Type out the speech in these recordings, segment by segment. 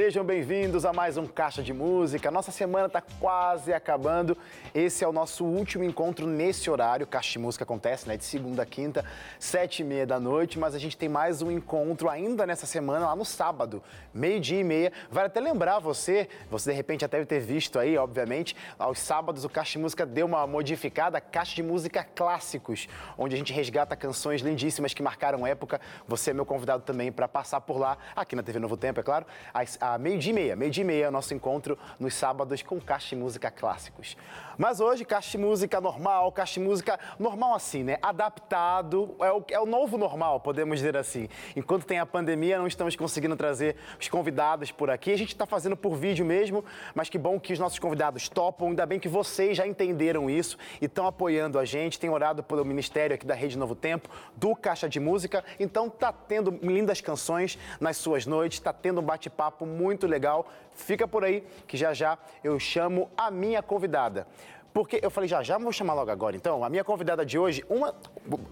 Sejam bem-vindos a mais um Caixa de Música. Nossa semana está quase acabando. Esse é o nosso último encontro nesse horário. Caixa de Música acontece, né? De segunda a quinta, sete e meia da noite. Mas a gente tem mais um encontro ainda nessa semana, lá no sábado, meio-dia e meia. Vai até lembrar você, você de repente até deve ter visto aí, obviamente, aos sábados o Caixa de Música deu uma modificada, Caixa de Música Clássicos, onde a gente resgata canções lindíssimas que marcaram época. Você é meu convidado também para passar por lá, aqui na TV Novo Tempo, é claro, meio-dia e meia. Meio-dia e meia é nosso encontro nos sábados com Caixa de Música Clássicos. Mas hoje, Caixa de Música normal, Caixa de Música normal assim, né? Adaptado, é o, é o novo normal, podemos dizer assim. Enquanto tem a pandemia, não estamos conseguindo trazer os convidados por aqui. A gente está fazendo por vídeo mesmo, mas que bom que os nossos convidados topam. Ainda bem que vocês já entenderam isso e estão apoiando a gente, têm orado pelo Ministério aqui da Rede Novo Tempo, do Caixa de Música. Então tá tendo lindas canções nas suas noites, tá tendo um bate-papo muito legal. Fica por aí que já já eu chamo a minha convidada. Porque eu falei, já, já vou chamar logo agora. Então, a minha convidada de hoje, uma,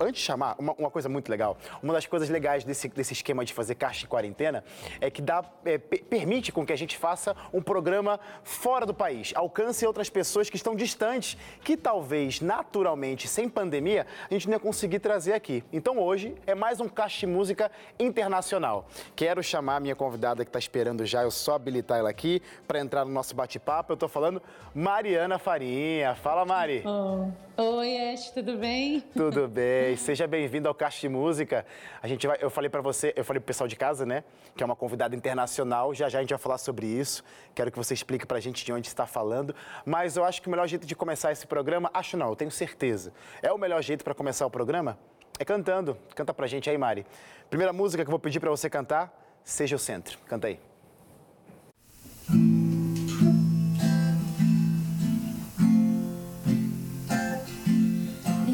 antes de chamar, uma, uma coisa muito legal. Uma das coisas legais desse, desse esquema de fazer caixa de quarentena é que dá, é, permite com que a gente faça um programa fora do país, alcance outras pessoas que estão distantes, que talvez, naturalmente, sem pandemia, a gente não ia conseguir trazer aqui. Então, hoje é mais um caixa de música internacional. Quero chamar a minha convidada que está esperando já, eu só habilitar ela aqui para entrar no nosso bate-papo. Eu estou falando Mariana Farinha. Fala, Mari. Oh. Oi, Ash, tudo bem? Tudo bem. Seja bem-vindo ao Caixa de Música. A gente vai, eu falei para você, eu falei pro pessoal de casa, né, que é uma convidada internacional. Já já a gente vai falar sobre isso. Quero que você explique pra gente de onde está falando. Mas eu acho que o melhor jeito de começar esse programa, acho não, eu tenho certeza. É o melhor jeito para começar o programa? É cantando. Canta pra gente aí, Mari. Primeira música que eu vou pedir para você cantar, Seja o Centro. Canta aí.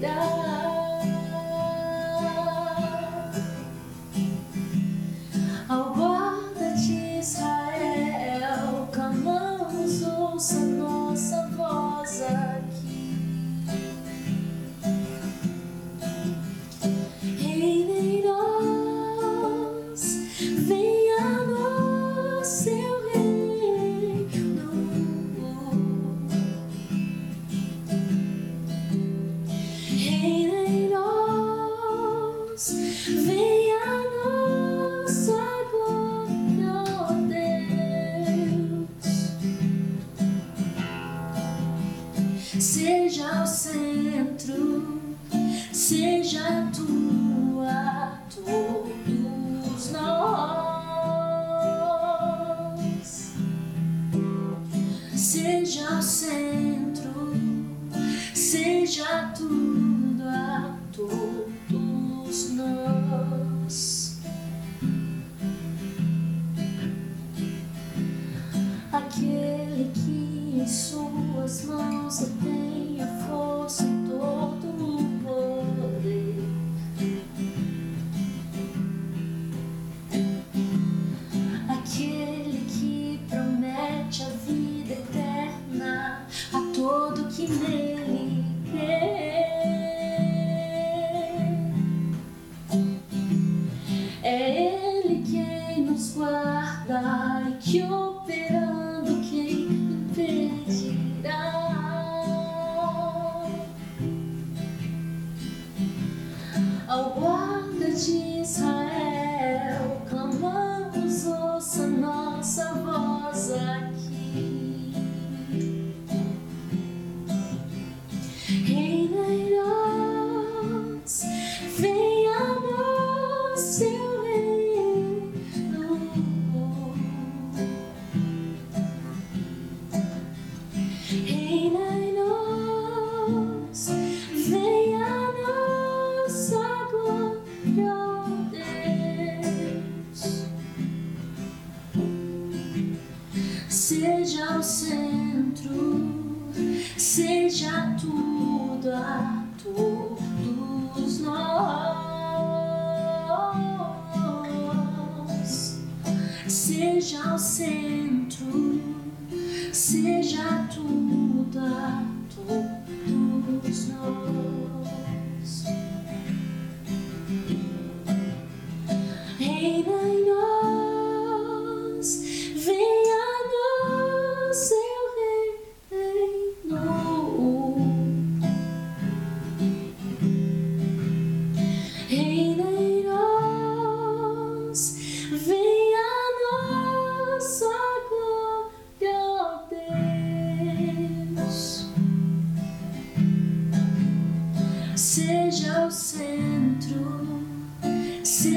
down.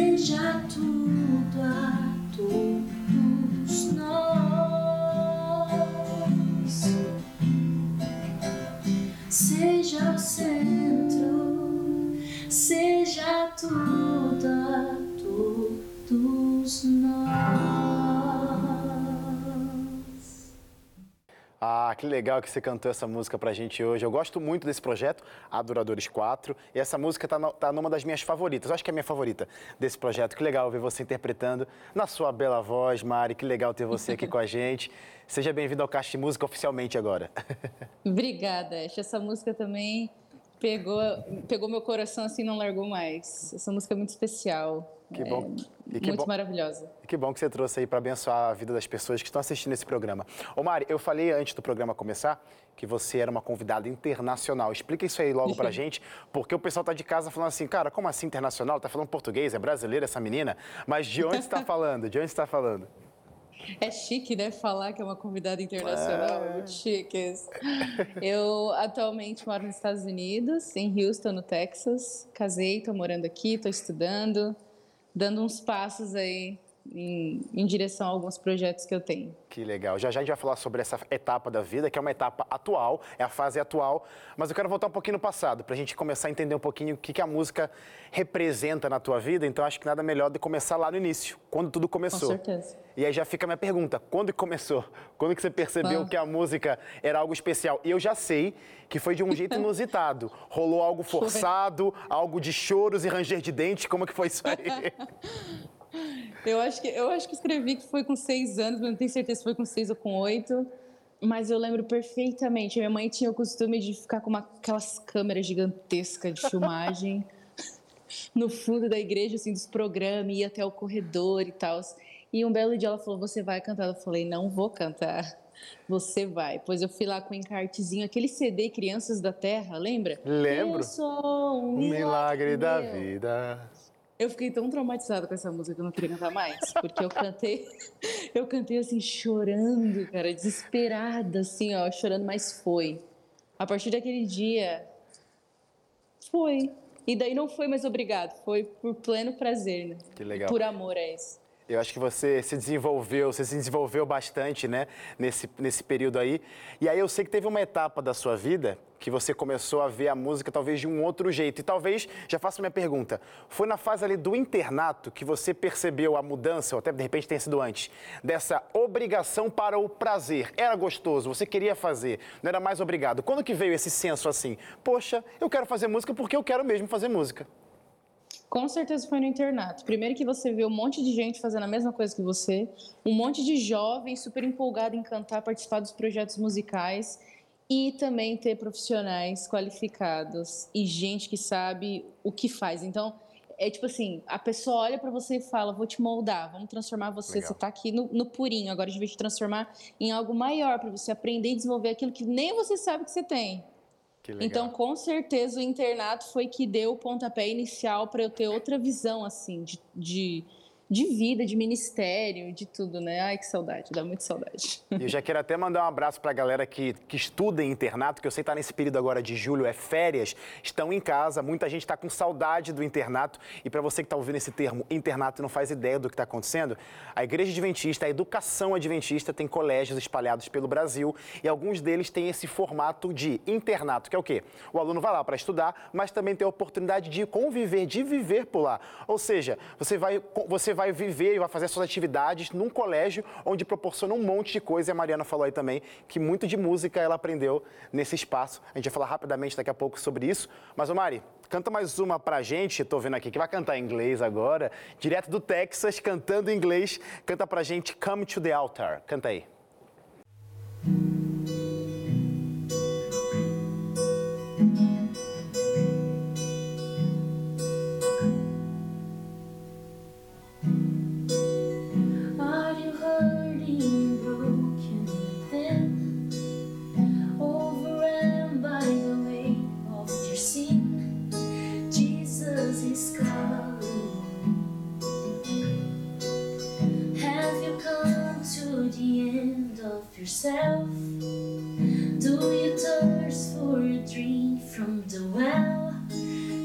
Seja tudo a que legal que você cantou essa música pra gente hoje. Eu gosto muito desse projeto, Adoradores 4, e essa música tá, no, tá numa das minhas favoritas. Eu acho que é a minha favorita desse projeto. Que legal ver você interpretando na sua bela voz, Mari. Que legal ter você aqui com a gente. Seja bem-vindo ao Caixa de Música oficialmente agora. Obrigada, Ash. Essa música também pegou, pegou meu coração assim, não largou mais. Essa música é muito especial. Que bom. É que muito bom- maravilhosa. Que bom que você trouxe aí para abençoar a vida das pessoas que estão assistindo esse programa. Ô Mari, eu falei antes do programa começar que você era uma convidada internacional. Explica isso aí logo pra gente, porque o pessoal tá de casa falando assim, cara, como assim internacional? Tá falando português, é brasileira essa menina? Mas de onde está falando? De onde está falando? É chique, né? Falar que é uma convidada internacional. Muito chique isso. Eu atualmente moro nos Estados Unidos, em Houston, no Texas. Casei, tô morando aqui, tô estudando, dando uns passos aí em, em direção a alguns projetos que eu tenho. Que legal. Já já a gente vai falar sobre essa etapa da vida, que é uma etapa atual, é a fase atual. Mas eu quero voltar um pouquinho no passado, para a gente começar a entender um pouquinho o que, que a música representa na tua vida. Então acho que nada melhor do que começar lá no início, quando tudo começou. Com certeza. E aí já fica a minha pergunta: quando que começou? Quando que você percebeu que a música era algo especial? E eu já sei que foi de um jeito inusitado. Rolou algo forçado, algo de choros e ranger de dente. Como que foi isso aí? Eu acho que eu acho que escrevi que foi com seis anos, mas não tenho certeza se foi com seis ou com oito. Mas eu lembro perfeitamente. Minha mãe tinha o costume de ficar com uma, aquelas câmeras gigantescas de filmagem no fundo da igreja, assim, dos programas, ia até o corredor e tal. E um belo dia ela falou: Você vai cantar? Eu falei: Não vou cantar. Você vai. Pois eu fui lá com um encartezinho, aquele CD Crianças da Terra, lembra? Lembro. Eu sou um Um milagre da vida. Eu fiquei tão traumatizada com essa música que eu não queria cantar mais, porque eu cantei, eu cantei assim chorando, cara, desesperada assim, ó, chorando, mas foi. A partir daquele dia foi. E daí não foi mais obrigado, foi por pleno prazer, né? Que legal. Por amor é isso. Eu acho que você se desenvolveu, você se desenvolveu bastante, né, nesse, nesse período aí. E aí eu sei que teve uma etapa da sua vida que você começou a ver a música talvez de um outro jeito. E talvez, já faço minha pergunta, foi na fase ali do internato que você percebeu a mudança, ou até de repente tenha sido antes, dessa obrigação para o prazer. Era gostoso, você queria fazer, não era mais obrigado. Quando que veio esse senso assim? Poxa, eu quero fazer música porque eu quero mesmo fazer música. Com certeza foi no internato. Primeiro que você vê um monte de gente fazendo a mesma coisa que você, um monte de jovens super empolgado em cantar, participar dos projetos musicais e também ter profissionais qualificados e gente que sabe o que faz. Então, é tipo assim, a pessoa olha para você e fala, vou te moldar, vamos transformar você, Legal. você tá aqui no, no purinho, agora a gente vai te transformar em algo maior para você aprender e desenvolver aquilo que nem você sabe que você tem. Então, com certeza, o internato foi que deu o pontapé inicial para eu ter outra visão, assim, de, de, de vida, de ministério, de tudo, né? Ai, que saudade, dá muita saudade. Eu já quero até mandar um abraço para a galera que, que estuda em internato, que eu sei que está nesse período agora de julho, é férias, estão em casa, muita gente está com saudade do internato. E para você que está ouvindo esse termo internato e não faz ideia do que está acontecendo, a Igreja Adventista, a Educação Adventista tem colégios espalhados pelo Brasil e alguns deles têm esse formato de internato, que é o quê? O aluno vai lá para estudar, mas também tem a oportunidade de conviver, de viver por lá. Ou seja, você vai, você vai vai viver e vai fazer suas atividades num colégio onde proporciona um monte de coisa. E a Mariana falou aí também que muito de música ela aprendeu nesse espaço. A gente vai falar rapidamente daqui a pouco sobre isso. Mas, ô Mari, canta mais uma pra gente. Tô vendo aqui que vai cantar em inglês agora. Direto do Texas, cantando em inglês. Canta pra gente Come to the Altar. Canta aí. Yourself? Do you thirst for a drink from the well?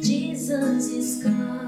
Jesus is calling.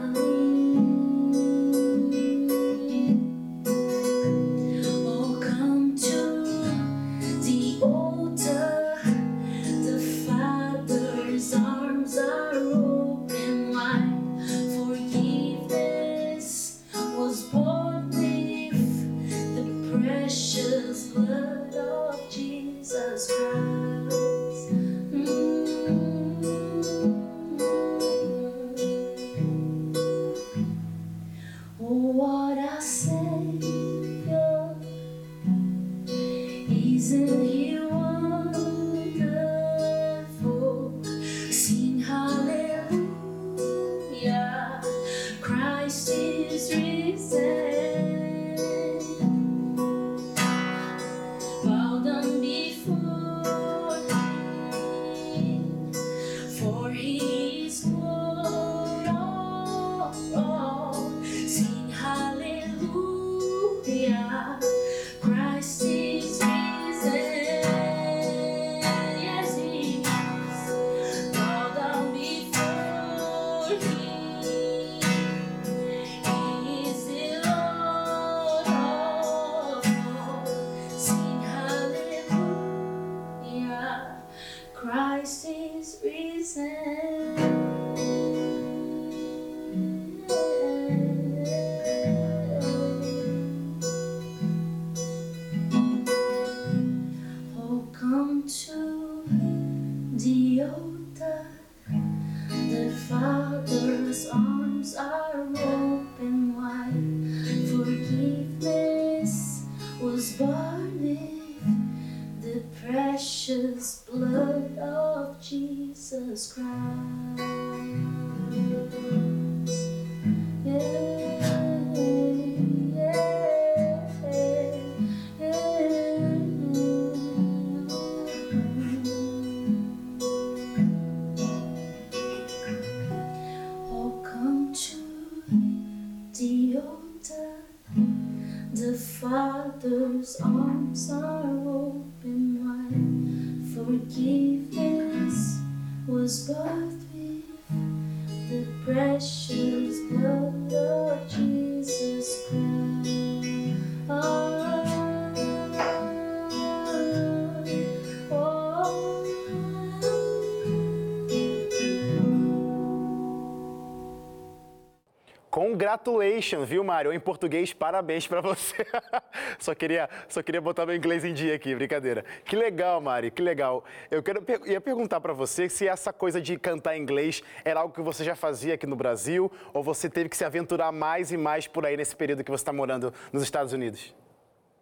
Congratulations, viu, Mário? Em português, parabéns pra você. só, queria, só queria botar meu inglês em dia aqui, brincadeira. Que legal, Mari, que legal. Eu quero, ia perguntar pra você se essa coisa de cantar inglês era algo que você já fazia aqui no Brasil ou você teve que se aventurar mais e mais por aí nesse período que você está morando nos Estados Unidos.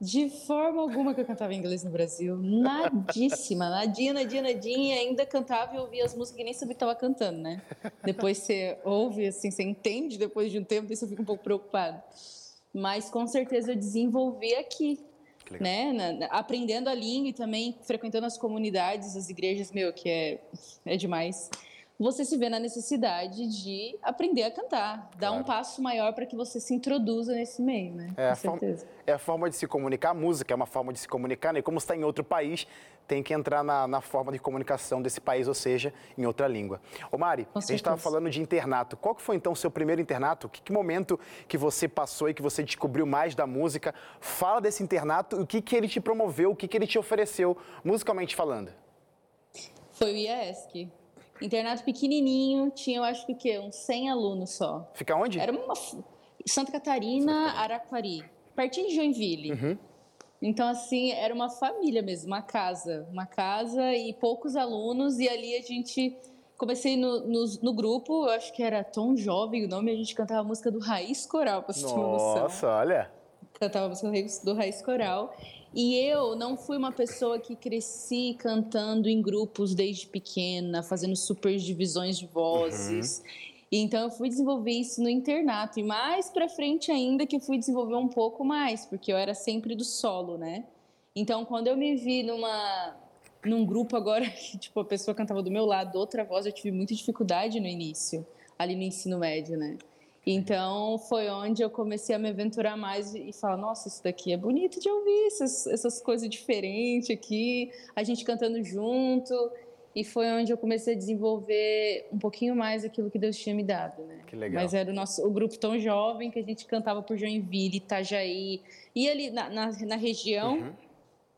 De forma alguma que eu cantava inglês no Brasil. Nadíssima, nadinha, nadinha, nadinha. Ainda cantava e ouvia as músicas que nem sabia que estava cantando, né? Depois você ouve, assim, você entende depois de um tempo, isso eu fico um pouco preocupada. Mas com certeza eu desenvolvi aqui, né? Na- aprendendo a língua e também frequentando as comunidades, as igrejas, meu, que é, é demais. Você se vê na necessidade de aprender a cantar, dar um passo maior para que você se introduza nesse meio, né? É a, com forma, certeza. é a forma de se comunicar, a música é uma forma de se comunicar, né? E como está em outro país, tem que entrar na, na forma de comunicação desse país, ou seja, em outra língua. Ô Mari, a gente estava falando de internato. Qual que foi então o seu primeiro internato? Que, que momento que você passou e que você descobriu mais da música? Fala desse internato e o que, que ele te promoveu, o que, que ele te ofereceu, musicalmente falando. Foi o IESC. Internato pequenininho, tinha eu acho que o quê? Uns 100 alunos só. Fica onde? Era uma Santa Catarina, Araquari, pertinho de Joinville. Uhum. Então, assim, era uma família mesmo, uma casa. Uma casa e poucos alunos, e ali a gente. Comecei no, no, no grupo, eu acho que era Tom Jovem o nome, a gente cantava a música do Raiz Coral, pra você ter uma noção. Nossa, olha. Cantava a música do Raiz Coral. E eu não fui uma pessoa que cresci cantando em grupos desde pequena, fazendo super divisões de vozes. E Então eu fui desenvolver isso no internato e mais pra frente ainda que eu fui desenvolver um pouco mais, porque eu era sempre do solo, né? Então quando eu me vi numa num grupo agora que tipo a pessoa cantava do meu lado, outra voz, eu tive muita dificuldade no início, ali no ensino médio, né? Então foi onde eu comecei a me aventurar mais e falar, nossa, isso daqui é bonito de ouvir, essas, essas coisas diferentes aqui, a gente cantando junto. E foi onde eu comecei a desenvolver um pouquinho mais aquilo que Deus tinha me dado, né? Que legal. Mas era o nosso o grupo tão jovem que a gente cantava por Joinville, Itajaí, e ali na, na, na região Uhum.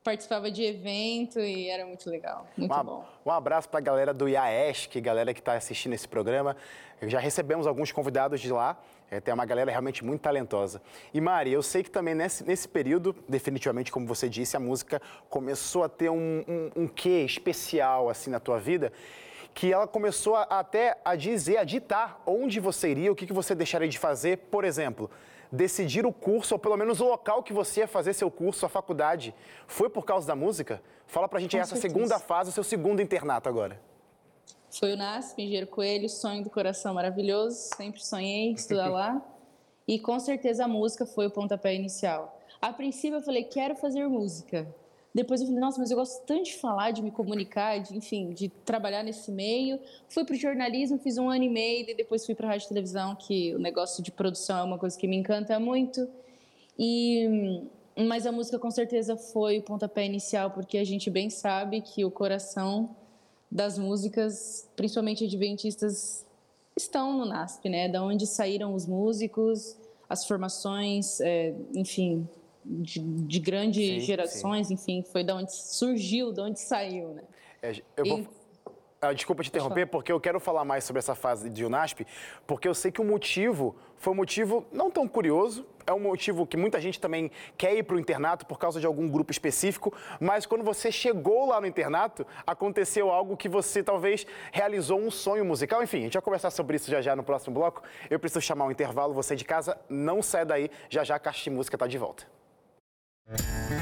Participava de evento e era muito legal, muito Um, bom. um abraço para a galera do IAESC, galera que está assistindo esse programa. Já recebemos alguns convidados de lá. É, tem uma galera realmente muito talentosa. E Mari, eu sei que também nesse, nesse período, definitivamente, como você disse, a música começou a ter um, um, um quê especial assim na tua vida, que ela começou a- até a dizer, a ditar onde você iria, o que, que você deixaria de fazer. Por exemplo, decidir o curso, ou pelo menos o local que você ia fazer seu curso, a faculdade. Foi por causa da música? Fala pra gente Com essa certeza. segunda fase, o seu segundo internato agora. Foi o NASP, Engenheiro Coelho, sonho do coração maravilhoso, sempre sonhei estudar lá. E com certeza a música foi o pontapé inicial. A princípio eu falei, quero fazer música. Depois eu falei, nossa, mas eu gosto tanto de falar, de me comunicar, de, enfim, de trabalhar nesse meio. Fui para o jornalismo, fiz um ano e meio, e depois fui para a rádio e televisão, que o negócio de produção é uma coisa que me encanta muito. E mas a música com certeza foi o pontapé inicial, porque a gente bem sabe que o coração das músicas, principalmente adventistas, estão no NASP, né? Da onde saíram os músicos, as formações, é, enfim, de, de grandes Sim, gerações, enfim, foi da onde surgiu, da onde saiu, né? É, eu vou... E- Ah, desculpa te interromper, porque eu quero falar mais sobre essa fase de UNASP, porque eu sei que o motivo foi um motivo não tão curioso, é um motivo que muita gente também quer ir para o internato por causa de algum grupo específico, mas quando você chegou lá no internato, aconteceu algo que você talvez realizou um sonho musical. Enfim, a gente vai conversar sobre isso já já no próximo bloco. Eu preciso chamar um intervalo, você de casa, não sai daí, já já a Caixa de Música está de volta. Yeah.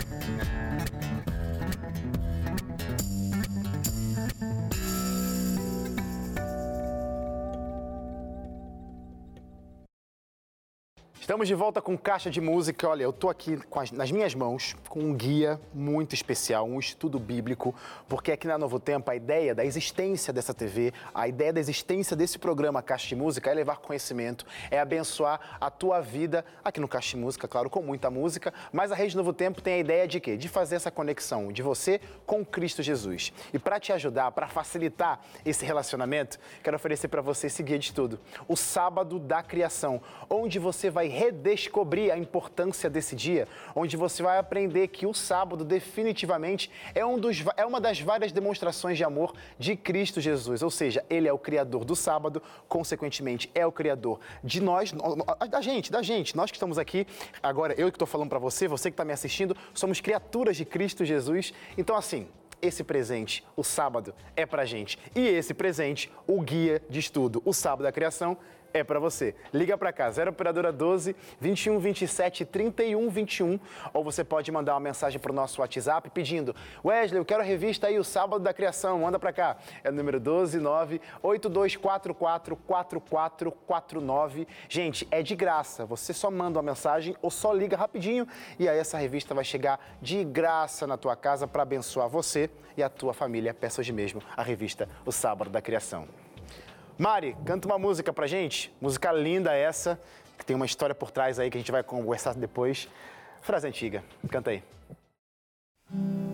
Estamos de volta com Caixa de Música. Olha, eu estou aqui as- nas minhas mãos com um guia muito especial, um estudo bíblico, porque aqui na Novo Tempo a ideia da existência dessa TV, a ideia da existência desse programa Caixa de Música é levar conhecimento, é abençoar a tua vida aqui no Caixa de Música, claro, com muita música, mas a Rede Novo Tempo tem a ideia de quê? De fazer essa conexão de você com Cristo Jesus. E para te ajudar, para facilitar esse relacionamento, quero oferecer para você esse guia de estudo, o Sábado da Criação, onde você vai redescobrir a importância desse dia, onde você vai aprender que o sábado definitivamente é, um dos, é uma das várias demonstrações de amor de Cristo Jesus, ou seja, ele é o criador do sábado, consequentemente é o criador de nós, da gente, da gente, nós que estamos aqui, agora eu que estou falando para você, você que está me assistindo, somos criaturas de Cristo Jesus, então assim, esse presente, o sábado, é pra gente. E esse presente, o guia de estudo, o sábado da criação, é pra você. Liga pra cá, 0 operadora 12 21 27 31 21, ou você pode mandar uma mensagem pro nosso WhatsApp pedindo: "Wesley, eu quero a revista aí o sábado da criação, manda pra cá". É o número 12 9 8244 4449. Gente, é de graça. Você só manda uma mensagem ou só liga rapidinho e aí essa revista vai chegar de graça na tua casa para abençoar você e a tua família. Peça hoje mesmo a revista O Sábado da Criação. Mari, canta uma música pra gente. Música linda essa, que tem uma história por trás aí que a gente vai conversar depois. Frase antiga. Canta aí. noite.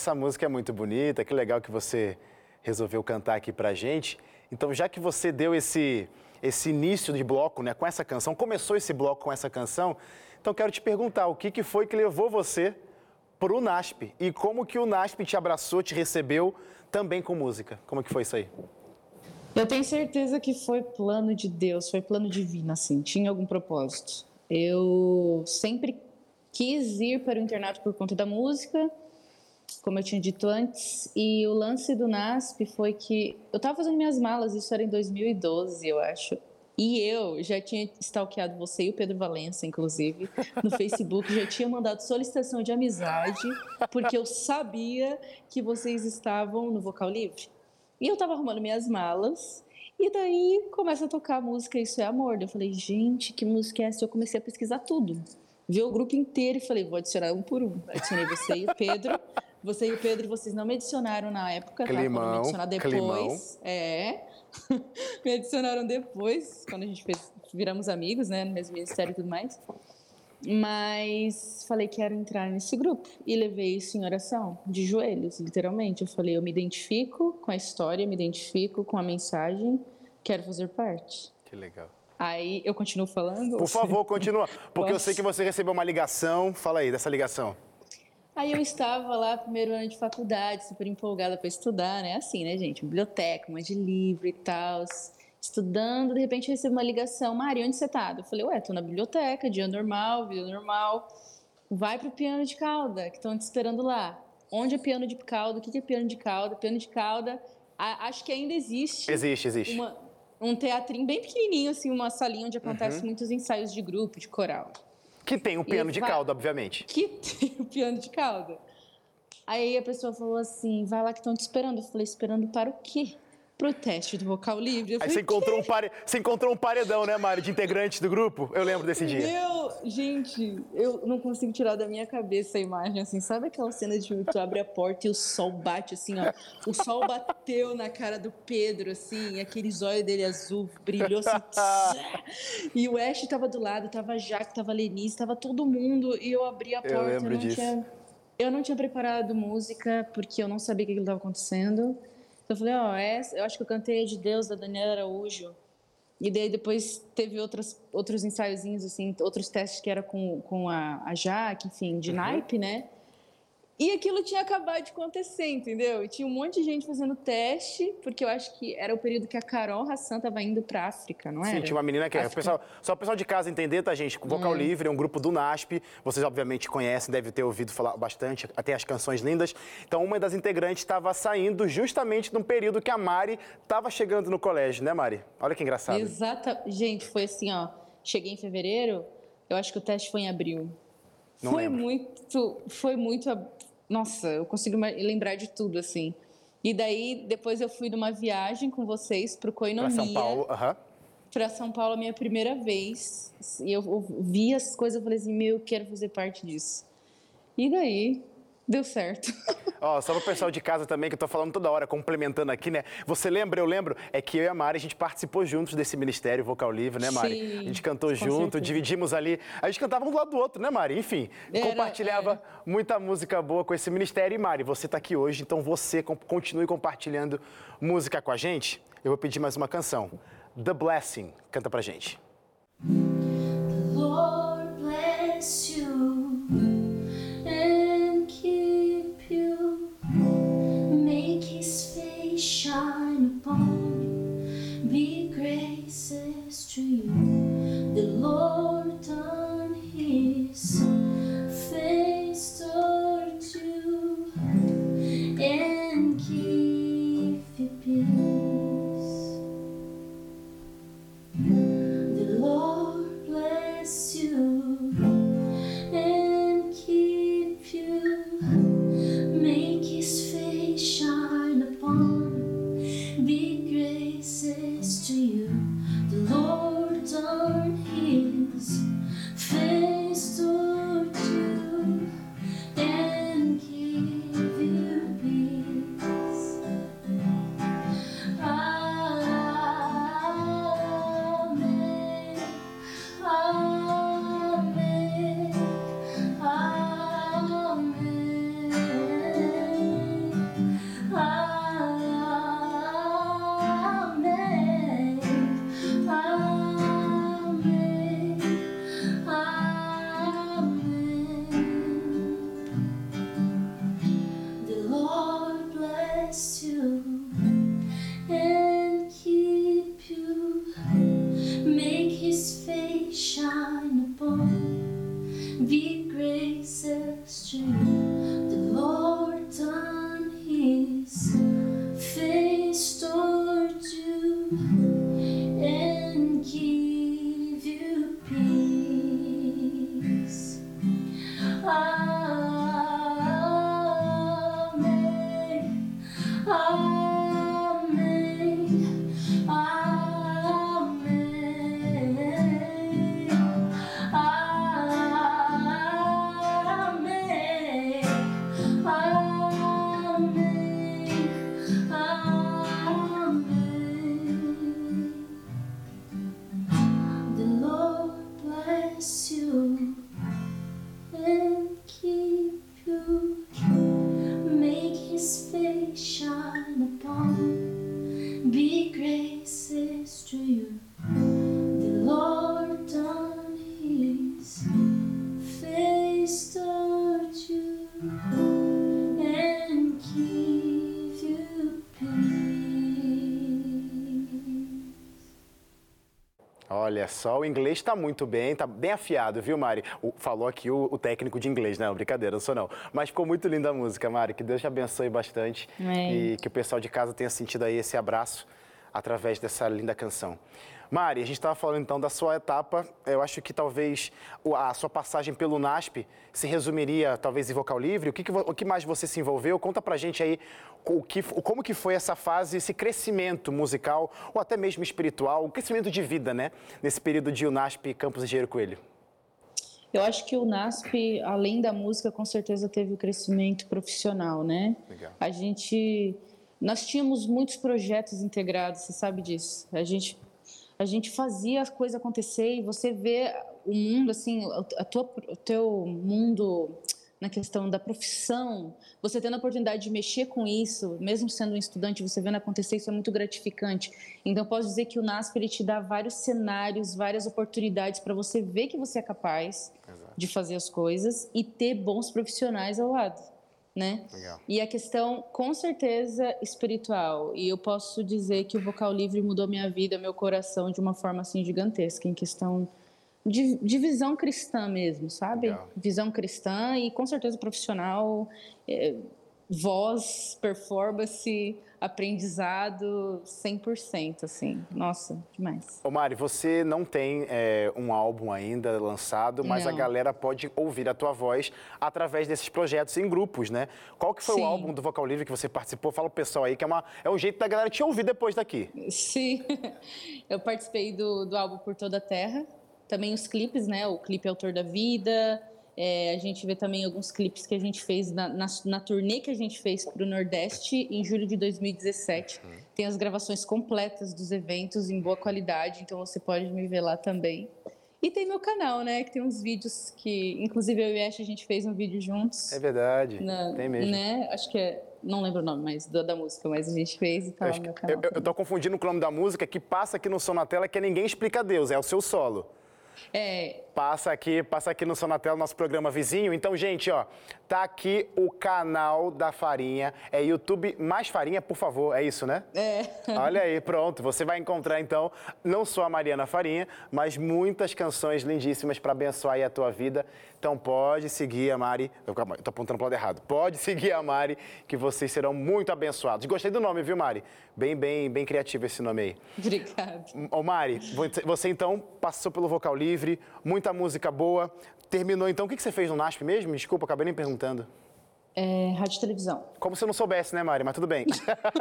Essa música é muito bonita, que legal que você resolveu cantar aqui pra gente. Então, já que você deu esse, esse início de bloco né, com essa canção, começou esse bloco com essa canção, então quero te perguntar, o que, que foi que levou você pro NASP? E como que o NASP te abraçou, te recebeu também com música? Como que foi isso aí? Eu tenho certeza que foi plano de Deus, foi plano divino, assim, tinha algum propósito. Eu sempre quis ir para o internato por conta da música, como eu tinha dito antes, e o lance do NASP foi que eu estava fazendo minhas malas, isso era em 2012, eu acho. E eu já tinha stalkeado você e o Pedro Valença, inclusive, no Facebook, já tinha mandado solicitação de amizade, porque eu sabia que vocês estavam no Vocal Livre. E eu tava arrumando minhas malas, e daí começa a tocar a música Isso é Amor. Eu falei, gente, que música é essa? Eu comecei a pesquisar tudo. Vi o grupo inteiro e falei, vou adicionar um por um. Adicionei você e o Pedro. Você e o Pedro, vocês não me adicionaram na época, tá? Podem me Climão, adicionar depois. climão. É. me adicionaram depois, quando a gente fez, viramos amigos, né, no mesmo ministério e tudo mais. Mas falei que quero entrar nesse grupo e levei isso em oração, de joelhos, literalmente. Eu falei, eu me identifico com a história, me identifico com a mensagem, quero fazer parte. Que legal. Aí eu continuo falando? Por favor, continua. Porque eu sei que você recebeu uma ligação. Fala aí dessa ligação. Aí eu estava lá, primeiro ano de faculdade, super empolgada para estudar, né? Assim, né, gente? Biblioteca, uma de livro e tal. Estudando, de repente eu recebo uma ligação. Mari, onde você tá? Eu falei, ué, tô na biblioteca, dia normal, vida normal. Vai pro piano de cauda, que estão te esperando lá. Onde é piano de cauda? O que é piano de cauda? Piano de cauda, acho que ainda existe. Existe, existe. Uma, um teatrinho bem pequenininho, assim, uma salinha onde acontecem uhum. muitos ensaios de grupo, de coral. Que tem o piano de vai... cauda, obviamente. Que tem o piano de cauda. Aí a pessoa falou assim, vai lá que estão te esperando. Eu falei, esperando para o quê? Pro teste do vocal livre. Eu Aí você encontrou, um pare... você encontrou um paredão, né, Mari, de integrantes do grupo? Eu lembro desse dia. Meu, gente, eu não consigo tirar da minha cabeça a imagem, assim. Sabe aquela cena de filme que tu abre a porta e o sol bate, assim, ó. O sol bateu na cara do Pedro, assim, e aquele zóio dele azul brilhou, assim. e o Ash tava do lado, tava a Jaque, tava a Lenise, tava todo mundo. E eu abri a porta. Eu lembro eu disso. Tinha... Eu não tinha preparado música, porque eu não sabia o que estava acontecendo. Eu falei, ó, oh, essa, eu acho que eu cantei de Deus da Daniela Araújo. E daí depois teve outros, outros ensaiozinhos, assim, outros testes que era com, com a, a Jaque, enfim, de uhum. naipe, né? E aquilo tinha acabado de acontecer, entendeu? E tinha um monte de gente fazendo teste, porque eu acho que era o período que a Carol Hassan estava indo para África, não é? Sim, tinha uma menina que é. Pessoal, só o pessoal de casa entender, tá, gente? Vocal hum. Livre é um grupo do NASP. Vocês, obviamente, conhecem, devem ter ouvido falar bastante, até as canções lindas. Então, uma das integrantes estava saindo justamente num período que a Mari estava chegando no colégio, né, Mari? Olha que engraçado. Exata. Gente, foi assim, ó. Cheguei em fevereiro, eu acho que o teste foi em abril. Não foi lembro. muito, foi muito nossa, eu consigo lembrar de tudo, assim. E daí, depois eu fui numa viagem com vocês para o Coinomia. Para São Paulo, aham. Para São Paulo, a minha primeira vez. E eu, eu vi as coisas, eu falei assim, meu, eu quero fazer parte disso. E daí, Deu certo. Ó, oh, só para o pessoal de casa também, que eu tô falando toda hora, complementando aqui, né? Você lembra, eu lembro, é que eu e a Mari, a gente participou juntos desse Ministério Vocal Livre, né, Mari? Sim, a gente cantou junto, certeza. dividimos ali. A gente cantava um do lado do outro, né, Mari? Enfim, era, compartilhava era. muita música boa com esse ministério. E, Mari, você está aqui hoje, então você continue compartilhando música com a gente. Eu vou pedir mais uma canção. The Blessing. Canta pra gente. The Lord bless you. Só, o inglês está muito bem, está bem afiado, viu, Mari? O- falou aqui o, o técnico de inglês, né? Brincadeira, não sou não. Mas ficou muito linda a música, Mari. Que Deus te abençoe bastante e que o pessoal de casa tenha sentido aí esse abraço através dessa linda canção. Mari, a gente estava falando então da sua etapa. Eu acho que talvez a sua passagem pelo NASP se resumiria talvez em vocal livre. O que, que o que mais você se envolveu? Conta pra gente aí o que, como que foi essa fase, esse crescimento musical ou até mesmo espiritual, o crescimento de vida, né? Nesse período de UNASP Campos Engenheiro Coelho. Eu acho que o NASP, além da música, com certeza teve o crescimento profissional, né? Legal. A gente, nós tínhamos muitos projetos integrados, você sabe disso. A gente, a gente fazia as coisas acontecer e você vê o mundo assim, a tua, o teu mundo na questão da profissão, você tendo a oportunidade de mexer com isso, mesmo sendo um estudante, você vendo acontecer, isso é muito gratificante. Então, posso dizer que o NASP ele te dá vários cenários, várias oportunidades para você ver que você é capaz de fazer as coisas e ter bons profissionais ao lado, né? Legal. E a questão, com certeza, espiritual. E eu posso dizer que o vocal livre mudou minha vida, meu coração de uma forma assim gigantesca, em questão de, de visão cristã mesmo, sabe? Legal. Visão cristã e com certeza profissional, é, voz, performance, aprendizado 100%, assim. Nossa, demais. Ô Mari, você não tem é, um álbum ainda lançado, mas a Não. galera pode ouvir a tua voz através desses projetos em grupos, né? Qual que foi Sim. o álbum do Vocal Livre que você participou? Fala pro pessoal aí, que é, uma, é um jeito da galera te ouvir depois daqui. Sim, eu participei do, do álbum Por Toda a Terra, também os clipes, né? O clipe Autor da Vida, é, a gente vê também alguns clipes que a gente fez na, na, na turnê que a gente fez para o Nordeste em julho de 2017. Tem as gravações completas dos eventos em boa qualidade, então você pode me ver lá também. E tem meu canal, né? Que tem uns vídeos que, inclusive, eu e Ash, a gente fez um vídeo juntos. É verdade, na- tem mesmo. Né? Acho que é. Não lembro o nome mais da, da música, mas a gente fez e tá Eu, meu canal. eu- eu- tô confundindo com o nome da música que passa aqui no som na tela, que é Ninguém Explica Deus, é o seu solo. É, Passa aqui, passa aqui no Sonatel, nosso programa vizinho. Então, gente, ó, tá aqui o canal da Farinha. É YouTube mais Farinha, por favor. É isso, né? É. Olha aí, pronto. Você vai encontrar, então, não só a Mariana Farinha, mas muitas canções lindíssimas para abençoar aí a tua vida. Então, pode seguir a Mari. Eu tô apontando pro lado errado. Pode seguir a Mari, que vocês serão muito abençoados. Gostei do nome, viu, Mari? Bem, bem, bem criativo esse nome aí. Obrigada. Ô Mari, você- você então passou pelo vocal livre, muita música boa. Terminou então, o que você fez no NASP mesmo? Desculpa, acabei nem perguntando. É, rádio e televisão. Como se eu não soubesse, né, Mari? Mas tudo bem.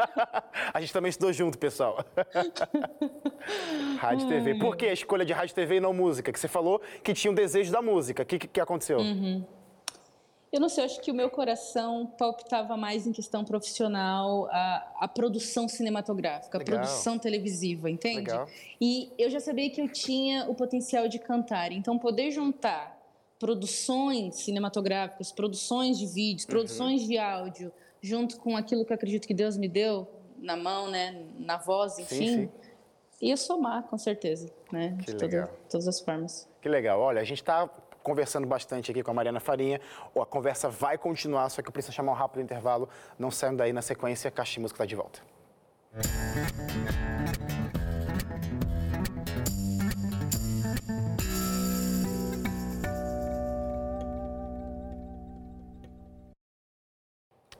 a gente também estudou junto, pessoal. rádio e TV. Por que a escolha de rádio e TV e não música? Que você falou que tinha um desejo da música. O que, que, que aconteceu? Eu não sei, eu acho que o meu coração palpitava mais em questão profissional, a, a produção cinematográfica, a Legal. produção televisiva, entende? Legal. E eu já sabia que eu tinha o potencial de cantar, então poder juntar produções cinematográficas, produções de vídeos, Uhum. produções de áudio, junto com aquilo que eu acredito que Deus me deu na mão, né, na voz, enfim, sim. ia somar, com certeza, né, Que de toda- legal. todas as formas. Que legal. Olha, a gente está conversando bastante aqui com a Mariana Farinha. A conversa vai continuar, só que eu preciso chamar um rápido intervalo. Não saiam daí na sequência, Caixa Música está de volta.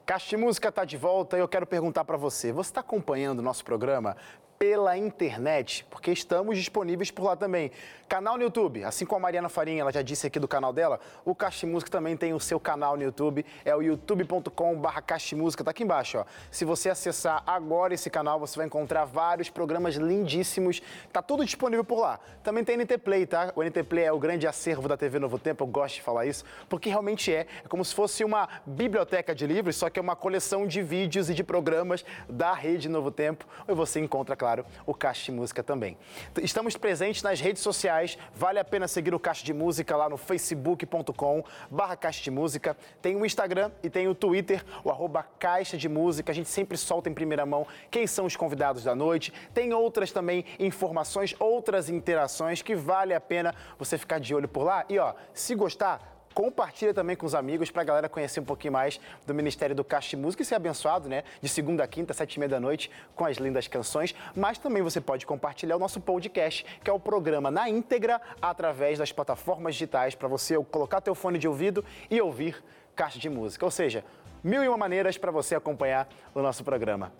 Caixa de Música está de volta e eu quero perguntar para você: você está acompanhando o nosso programa pela internet? Porque estamos disponíveis por lá também. Canal no YouTube, assim como a Mariana Farinha, ela já disse aqui do canal dela, o Caixa Música também tem o seu canal no YouTube, é o de Música, tá aqui embaixo, ó. Se você acessar agora esse canal, você vai encontrar vários programas lindíssimos, tá tudo disponível por lá. Também tem NT Play, tá? O NT Play é o grande acervo da TV Novo Tempo, eu gosto de falar isso, porque realmente é, é como se fosse uma biblioteca de livros, só que é uma coleção de vídeos e de programas da Rede Novo Tempo, e você encontra, claro, claro, o Caixa de Música também. Estamos presentes nas redes sociais, vale a pena seguir o Caixa de Música lá no facebook.com barra Caixa de Música. Tem o Instagram e tem o Twitter, o arroba Caixa de Música. A gente sempre solta em primeira mão quem são os convidados da noite. Tem outras também informações, outras interações que vale a pena você ficar de olho por lá. E ó, se gostar, compartilha também com os amigos para a galera conhecer um pouquinho mais do Ministério do Caixa de Música e ser abençoado, né? De segunda a quinta, sete e meia da noite, com as lindas canções. Mas também você pode compartilhar o nosso podcast, que é o programa na íntegra, através das plataformas digitais, para você colocar teu fone de ouvido e ouvir Caixa de Música. Ou seja, mil e uma maneiras para você acompanhar o nosso programa.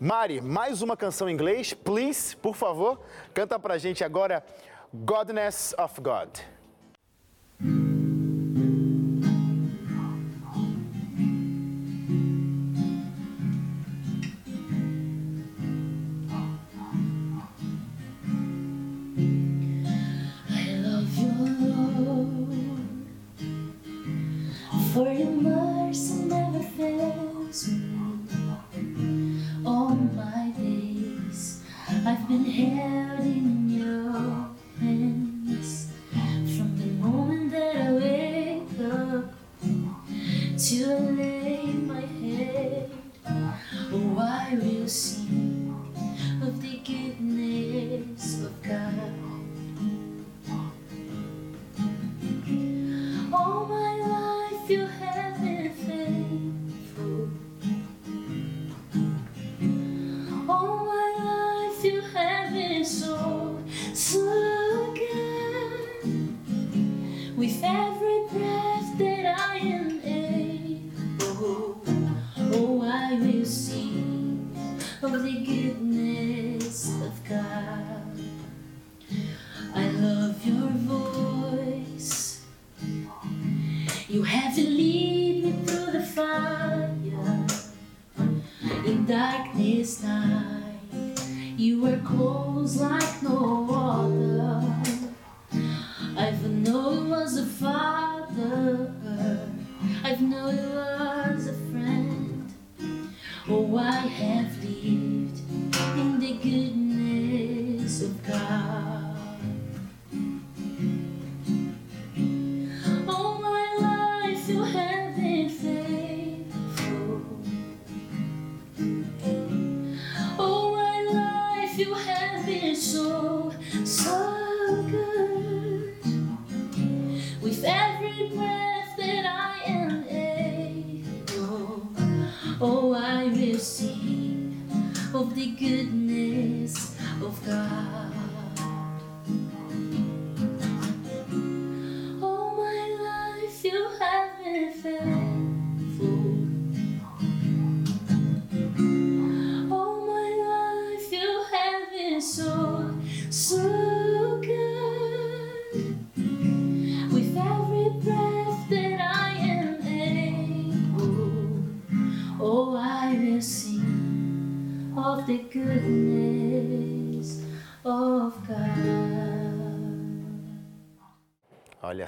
Mari, mais uma canção em inglês, please, por favor. Canta pra gente agora Godness of God. Been held in your hands from the moment that I wake up I lay my head. Oh, I will sing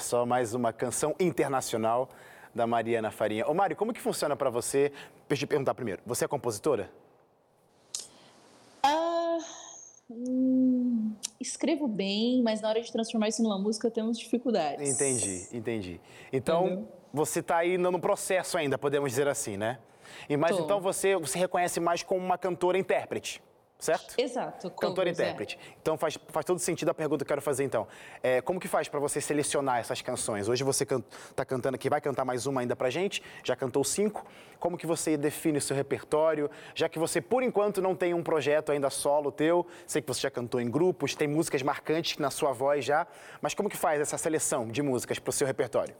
só, mais uma canção internacional da Mariana Farinha. Ô Mari, como que funciona para você? Deixa eu te perguntar primeiro. Você é compositora? Ah, hum, escrevo bem, mas na hora de transformar isso numa música temos dificuldades. Entendi, entendi. Então, Entendeu? você está aí no processo ainda, podemos dizer assim, né? E mas Tô. então você você reconhece mais como uma cantora intérprete, certo? Exato. Cantora covers, é. intérprete. Então faz, faz todo sentido a pergunta que eu quero fazer então. É, como que faz para você selecionar essas canções? Hoje você está cantando aqui, vai cantar mais uma ainda pra gente, já cantou cinco. Como que você define o seu repertório? Já que você, por enquanto, não tem um projeto ainda solo teu, sei que você já cantou em grupos, tem músicas marcantes na sua voz já, mas como que faz essa seleção de músicas para o seu repertório?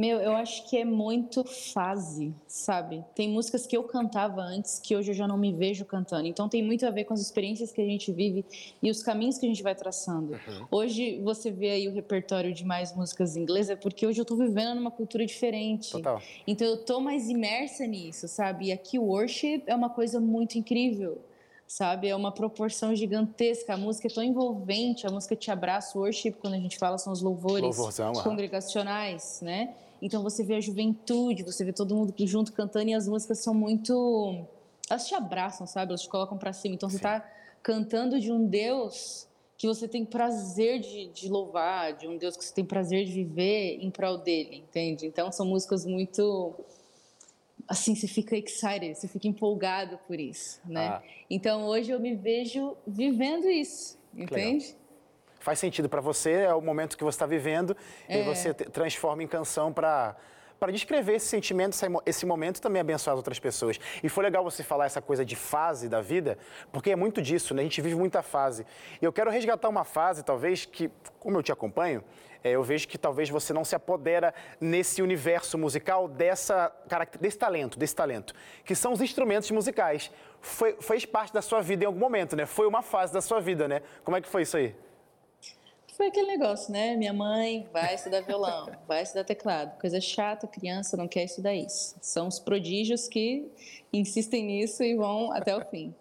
Meu, eu acho que é muito fase, sabe? Tem músicas que eu cantava antes que hoje eu já não me vejo cantando. Então tem muito a ver com as experiências que a gente vive e os caminhos que a gente vai traçando. Uhum. Hoje você vê aí o repertório de mais músicas inglesas é porque hoje eu tô vivendo numa cultura diferente. Total. Então eu tô mais imersa nisso, sabe? E aqui o worship é uma coisa muito incrível. Sabe, é uma proporção gigantesca. A música é tão envolvente, a música te abraça. O worship, quando a gente fala, são os louvores Louvorzão, congregacionais, né? Então você vê a juventude, você vê todo mundo junto cantando e as músicas são muito. Elas te abraçam, sabe? Elas te colocam pra cima. Então você tá cantando de um Deus que você tem prazer de, de, louvar, de um Deus que você tem prazer de viver em prol dele, entende? Então são músicas muito assim, você fica excited, você fica empolgado por isso, né? Ah. Então hoje eu me vejo vivendo isso, entende? Faz sentido para você, é o momento que você está vivendo é. e você transforma em canção para para descrever esse sentimento, esse momento também abençoar outras pessoas. E foi legal você falar essa coisa de fase da vida, porque é muito disso, né? A gente vive muita fase. E eu quero resgatar uma fase, talvez, que, como eu te acompanho, é, eu vejo que talvez você não se apodera nesse universo musical dessa, desse talento, desse talento, que são os instrumentos musicais. Foi, fez parte da sua vida em algum momento, né? Foi uma fase da sua vida, né? Como é que foi isso aí? Foi aquele negócio, né? Minha mãe vai estudar violão, vai estudar teclado. Coisa chata, criança não quer estudar isso. São os prodígios que insistem nisso e vão até o fim.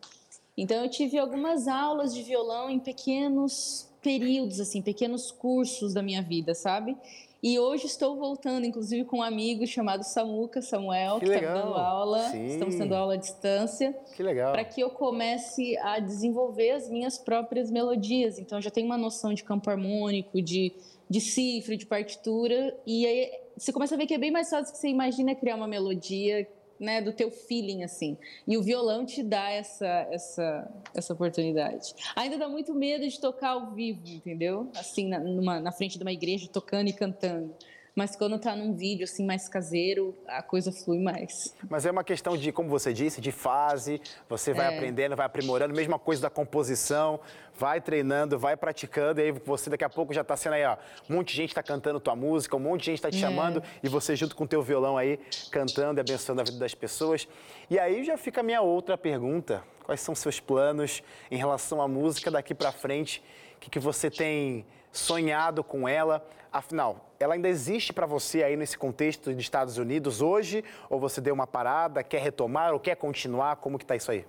Então eu tive algumas aulas de violão em pequenos períodos, assim, pequenos cursos da minha vida, sabe? E hoje estou voltando, inclusive, com um amigo chamado Samuca Samuel, que está dando aula. Sim. Estamos dando aula à distância. Que legal. Para que eu comece a desenvolver as minhas próprias melodias. Então, eu já tenho uma noção de campo harmônico, de, de cifra, de partitura. E aí você começa a ver que é bem mais fácil que você imagina criar uma melodia né, do teu feeling assim. E o violão te dá essa essa essa oportunidade. Ainda dá muito medo de tocar ao vivo, entendeu? Assim na, numa, na frente de uma igreja tocando e cantando. Mas quando está num vídeo assim mais caseiro, a coisa flui mais. Mas é uma questão de, como você disse, de fase. Você vai é. aprendendo, vai aprimorando. Mesma coisa da composição. Vai treinando, vai praticando. E aí você daqui a pouco já está sendo aí, ó. Um monte de gente está cantando tua música, um monte de gente está te é. chamando e você junto com o teu violão aí cantando e abençoando a vida das pessoas. E aí já fica a minha outra pergunta. Quais são seus planos em relação à música daqui para frente? O que, que você tem sonhado com ela? Afinal, ela ainda existe para você aí nesse contexto de Estados Unidos hoje? Ou você deu uma parada, quer retomar ou quer continuar? Como que está isso aí?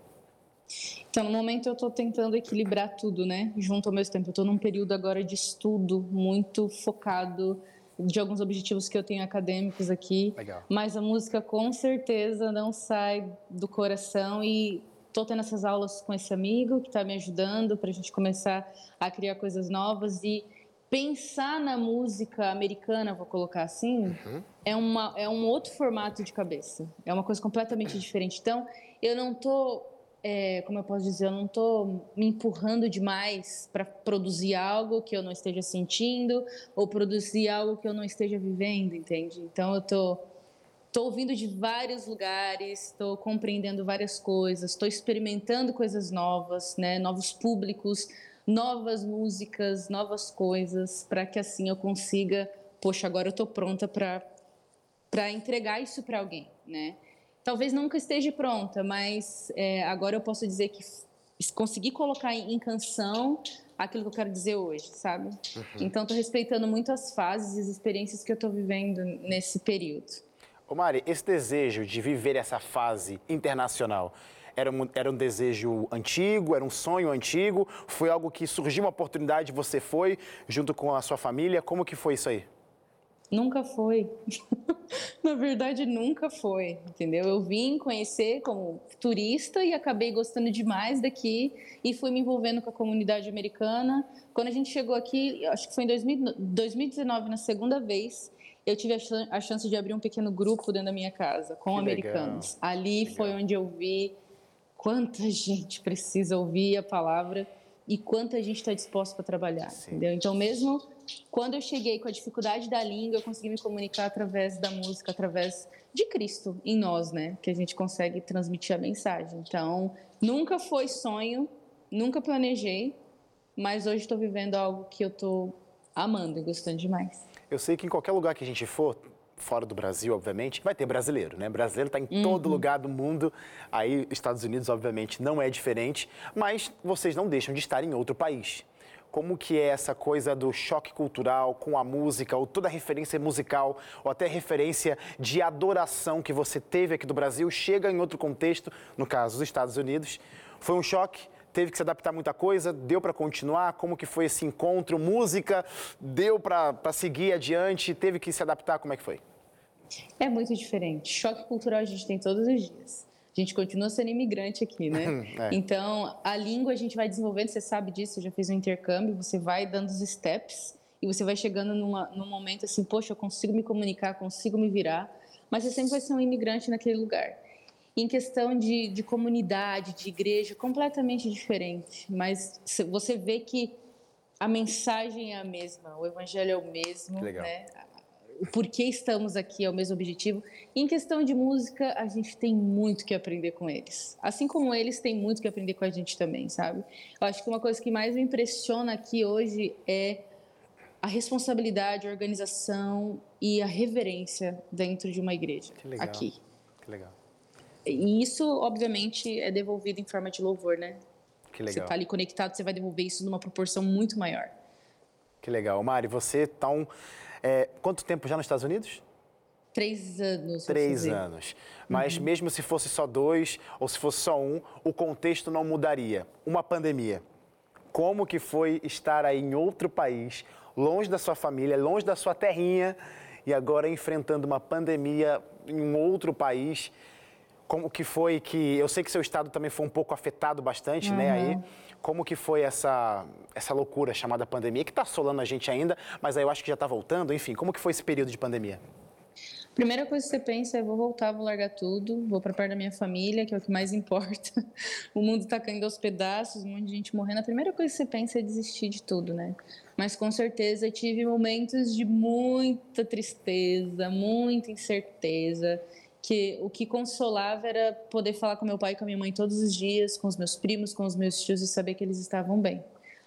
Então, no momento eu estou tentando equilibrar tudo, né? Junto ao mesmo tempo. Eu estou num período agora de estudo muito focado de alguns objetivos que eu tenho acadêmicos aqui. Legal. Mas a música com certeza não sai do coração e estou tendo essas aulas com esse amigo que está me ajudando para a gente começar a criar coisas novas e pensar na música americana, vou colocar assim, uhum. é, uma, é um outro formato de cabeça. É uma coisa completamente diferente. Então, eu não estou, é, como eu posso dizer, eu não estou me empurrando demais para produzir algo que eu não esteja sentindo ou produzir algo que eu não esteja vivendo, entende? Então, eu estou. Estou ouvindo de vários lugares, estou compreendendo várias coisas, estou experimentando coisas novas, né? novos públicos, novas músicas, novas coisas, para que assim eu consiga, poxa, agora eu estou pronta para para entregar isso para alguém, né? Talvez nunca esteja pronta, mas é, agora eu posso dizer que consegui colocar em, em, canção aquilo que eu quero dizer hoje, sabe? Uhum. Então, estou respeitando muito as fases e as experiências que eu estou vivendo nesse período. Ô Mari, esse desejo de viver essa fase internacional, era um, era um desejo antigo, era um sonho antigo? Foi algo que surgiu uma oportunidade, você foi junto com a sua família? Como que foi isso aí? Nunca foi. Na verdade, nunca foi, entendeu? Eu vim conhecer como turista e acabei gostando demais daqui e fui me envolvendo com a comunidade americana. Quando a gente chegou aqui, acho que foi em 2000, 2019, na segunda vez, eu tive a, chance de abrir um pequeno grupo dentro da minha casa com que americanos. Legal. Ali legal. foi onde eu vi quanta gente precisa ouvir a palavra e quanta gente está disposta para trabalhar, Sim. entendeu? Então, mesmo quando eu cheguei com a dificuldade da língua, eu consegui me comunicar através da música, através de Cristo em nós, né? Que a gente consegue transmitir a mensagem. Então, nunca foi sonho, nunca planejei, mas hoje estou vivendo algo que eu estou amando e gostando demais. Eu sei que em qualquer lugar que a gente for, fora do Brasil, obviamente, vai ter brasileiro, né? Brasileiro está em uhum. todo lugar do mundo. Aí, Estados Unidos, obviamente, não é diferente, mas vocês não deixam de estar em outro país. Como que é essa coisa do choque cultural com a música, ou toda referência musical, ou até referência de adoração que você teve aqui do Brasil, chega em outro contexto, no caso dos Estados Unidos. Foi um choque? teve que se adaptar a muita coisa, deu para continuar? Como que foi esse encontro? Música, deu para seguir adiante? Teve que se adaptar? Como é que foi? É muito diferente. Choque cultural a gente tem todos os dias. A gente continua sendo imigrante aqui, né? É. Então, a língua a gente vai desenvolvendo, você sabe disso, eu já fiz um intercâmbio, você vai dando os steps e você vai chegando numa, num momento assim, poxa, eu consigo me comunicar, consigo me virar, mas você sempre vai ser um imigrante naquele lugar. Em questão de, de comunidade, de igreja, completamente diferente, mas você vê que a mensagem é a mesma, o evangelho é o mesmo, né? O porquê estamos aqui é o mesmo objetivo. Em questão de música, a gente tem muito que aprender com eles. Assim como eles têm muito que aprender com a gente também, sabe? Eu acho que uma coisa que mais me impressiona aqui hoje é a responsabilidade, a organização e a reverência dentro de uma igreja Que legal. aqui. Que legal. E isso, obviamente, é devolvido em forma de louvor, né? Que Você legal. está ali conectado, você vai devolver isso numa proporção muito maior. Que legal. Mari, você tá um. É, quanto tempo já nos Estados Unidos? Três anos. Três anos. Mas Uhum. mesmo se fosse só dois ou se fosse só um, o contexto não mudaria. Uma pandemia. Como que foi estar aí em outro país, longe da sua família, longe da sua terrinha e agora enfrentando uma pandemia em um outro país? Como que foi que eu sei que seu estado também foi um pouco afetado bastante, né? Aí, como que foi essa essa loucura chamada pandemia que está assolando a gente ainda, mas aí eu acho que já está voltando. Enfim, como que foi esse período de pandemia? Primeira coisa que você pensa é: vou voltar, vou largar tudo, vou para perto da minha família, que é o que mais importa. O mundo está caindo aos pedaços, um monte de gente morrendo. A primeira coisa que você pensa é desistir de tudo, né? Mas com certeza tive momentos de muita tristeza, muita incerteza. Que o que consolava era poder falar com meu pai e com a minha mãe todos os dias, com os meus primos, com os meus tios e saber que eles estavam bem.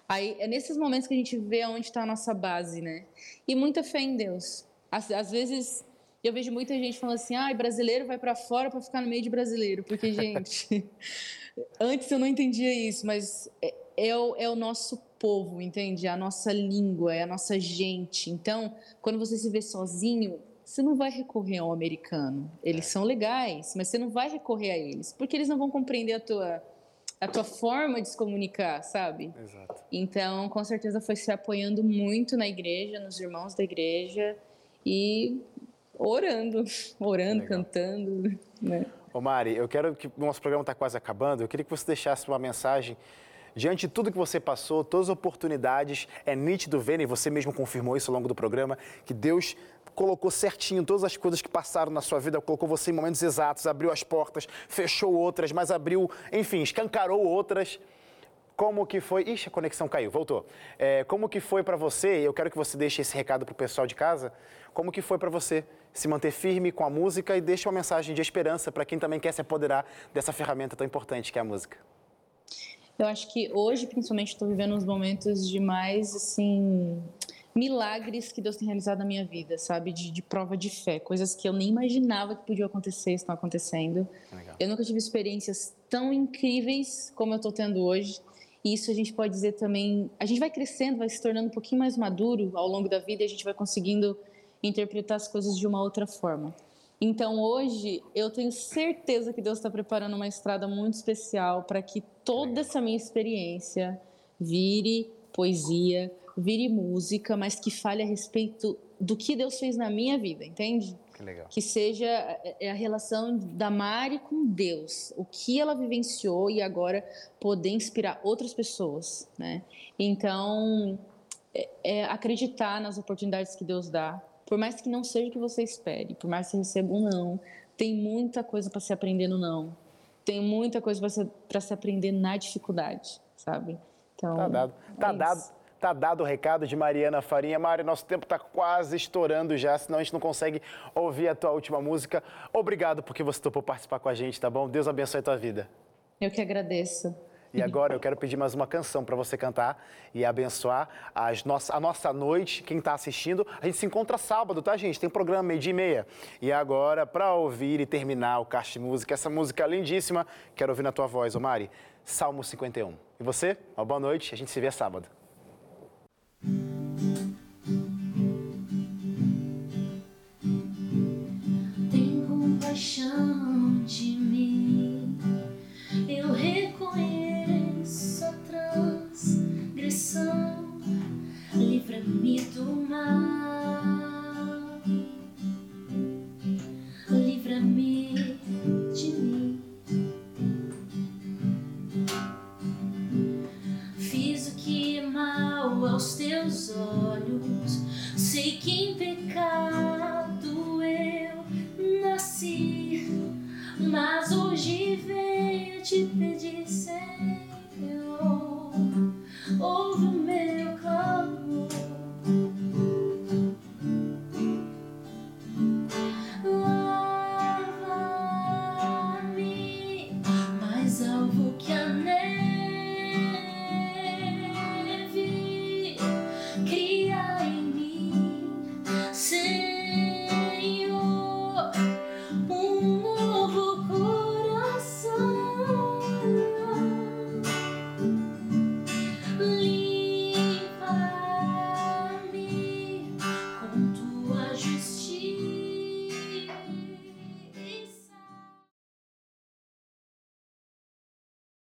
Aí é nesses momentos que a gente vê aonde está a nossa base, né? E muita fé em Deus. Às, às vezes eu vejo muita gente falando assim: ah, brasileiro vai para fora para ficar no meio de brasileiro. Porque, gente, antes eu não entendia isso, mas é, é o, é o nosso povo, entende? É a nossa língua, é a nossa gente. Então, quando você se vê sozinho, você não vai recorrer ao americano. Eles são legais, mas você não vai recorrer a eles, porque eles não vão compreender a tua, a tua forma de se comunicar, sabe? Exato. Então, com certeza foi se apoiando muito na igreja, nos irmãos da igreja e orando, orando, Legal. cantando, né? Ô Mari, eu quero que o nosso programa está quase acabando. Eu queria que você deixasse uma mensagem diante de tudo que você passou, todas as oportunidades. É nítido ver, e você mesmo confirmou isso ao longo do programa, que Deus colocou certinho todas as coisas que passaram na sua vida, colocou você em momentos exatos, abriu as portas, fechou outras, mas abriu, enfim, escancarou outras. Como que foi? Ixi, a conexão caiu, voltou. É, como que foi para você? Eu quero que você deixe esse recado para o pessoal de casa. Como que foi para você se manter firme com a música e deixe uma mensagem de esperança para quem também quer se apoderar dessa ferramenta tão importante que é a música? Eu acho que hoje, principalmente, estou vivendo uns momentos de mais, assim, milagres que Deus tem realizado na minha vida, sabe? De, de prova de fé, coisas que eu nem imaginava que podiam acontecer, estão acontecendo. Legal. Eu nunca tive experiências tão incríveis como eu estou tendo hoje. E isso a gente pode dizer também. A gente vai crescendo, vai se tornando um pouquinho mais maduro ao longo da vida e a gente vai conseguindo interpretar as coisas de uma outra forma. Então hoje eu tenho certeza que Deus está preparando uma estrada muito especial para que toda essa minha experiência vire poesia, vire música, mas que fale a respeito do que Deus fez na minha vida, entende? Que legal. que seja é a relação da Mari com Deus, o que ela vivenciou e agora poder inspirar outras pessoas, né? Então, é, é acreditar nas oportunidades que Deus dá, por mais que não seja o que você espere, por mais que você receba um não, tem muita coisa para se aprender no não, tem muita coisa para se, pra se aprender na dificuldade, sabe? Então, Tá dado. Tá é dado. Tá dado o recado de Mariana Farinha. Mari, nosso tempo está quase estourando já, senão a gente não consegue ouvir a tua última música. Obrigado porque você topou participar com a gente, tá bom? Deus abençoe a tua vida. Eu que agradeço. E agora eu quero pedir mais uma canção para você cantar e abençoar as a nossa noite. Quem está assistindo, a gente se encontra sábado, tá, gente? Tem programa meio-dia e meia. E agora, para ouvir e terminar o Caixa de Música, essa música lindíssima, quero ouvir na tua voz, ô Mari. Salmo 51. E você? Uma boa noite, a gente se vê sábado. siempre mi tu.